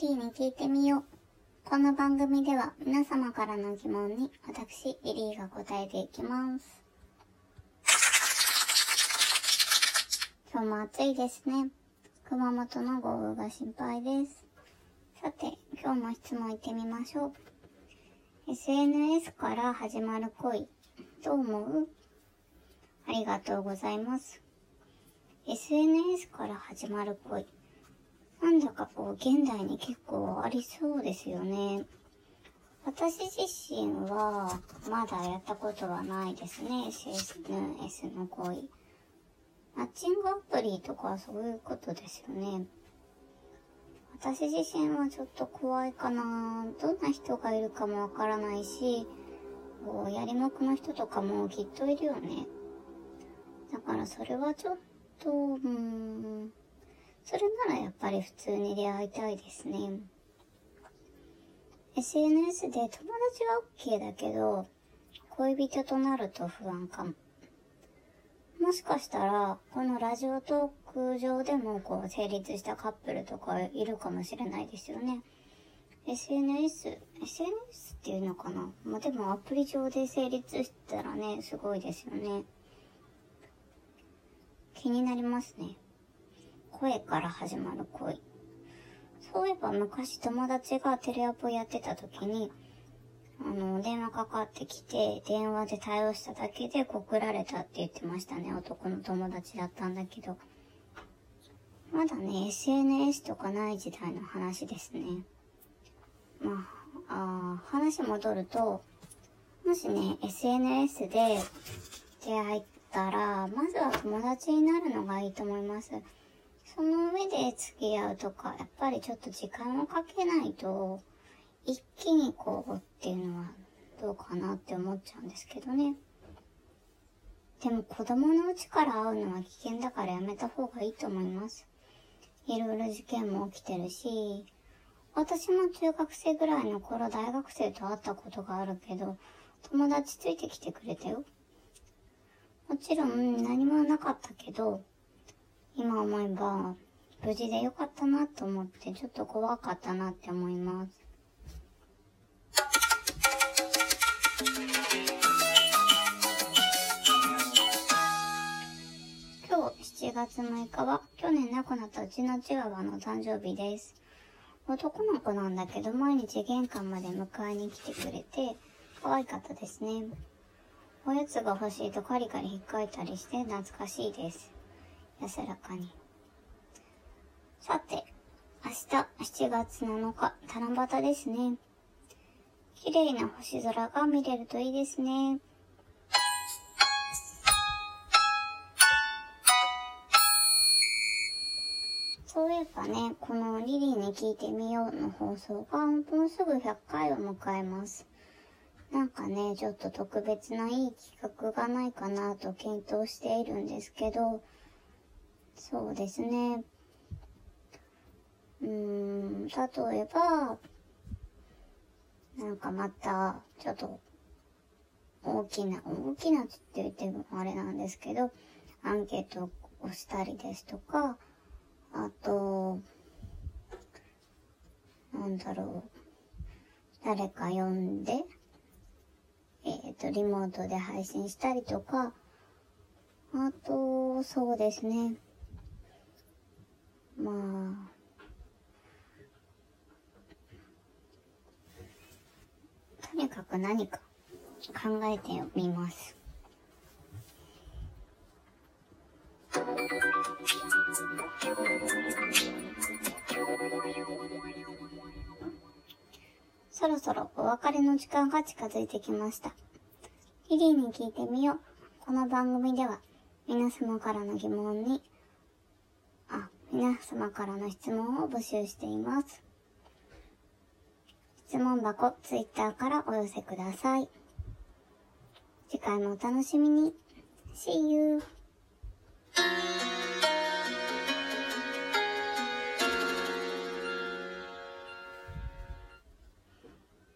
リーに聞いてみよう。この番組では皆様からの疑問に私、リリーが答えていきます。今日も暑いですね。熊本の豪雨が心配です。さて、今日も質問いってみましょう。SNS から始まる恋、どう思う？ありがとうございます。SNS から始まる恋。なんだかこう、現代に結構ありそうですよね。私自身は、まだやったことはないですね。SNS の恋。マッチングアプリとかそういうことですよね。私自身はちょっと怖いかな。どんな人がいるかもわからないし、こう、やりもくの人とかもきっといるよね。だからそれはちょっと、うーん、それならやっぱり普通に出会いたいですね。SNS で友達は OK だけど、恋人となると不安かも。もしかしたら、このラジオトーク上でもこう成立したカップルとかいるかもしれないですよね。SNS、SNS っていうのかな？まあ、でもアプリ上で成立したらね、すごいですよね。気になりますね。声から始まる恋。そういえば昔友達がテレアポやってた時に、あの、電話かかってきて、電話で対応しただけで告られたって言ってましたね。男の友達だったんだけど。まだね、SNS とかない時代の話ですね。まあ、あ話戻ると、もしね、SNS で出会ったら、まずは友達になるのがいいと思います。その上で付き合うとか、やっぱりちょっと時間をかけないと、一気にこうっていうのはどうかなって思っちゃうんですけどね。でも子供のうちから会うのは危険だからやめた方がいいと思います。いろいろ事件も起きてるし、私も中学生ぐらいの頃大学生と会ったことがあるけど、友達ついてきてくれたよ。もちろん何もなかったけど、今思えば無事でよかったなと思ってちょっと怖かったなって思います。今日7月6日は去年亡くなったうちのチワワの誕生日です。男の子なんだけど毎日玄関まで迎えに来てくれて可愛かったですね。おやつが欲しいとカリカリ引っかいたりして懐かしいです。安らかに。さて、明日7月7日、七夕ですね。綺麗な星空が見れるといいですね。そういえばね、このリリーに聞いてみようの放送がもうすぐ100回を迎えます。なんかね、ちょっと特別ないい企画がないかなと検討しているんですけど、そうですね。うーん、例えば、なんかまた、ちょっと、大きな、大きなって言ってもあれなんですけど、アンケートをしたりですとか、あと、なんだろう、誰か呼んで、えっ、と、リモートで配信したりとか、あと、そうですね。まあ、とにかく何か考えてみます。そろそろお別れの時間が近づいてきました。リリーに聞いてみよう。この番組では皆様からの疑問に、皆様からの質問を募集しています。質問箱、ツイッターからお寄せください。次回もお楽しみに。See you!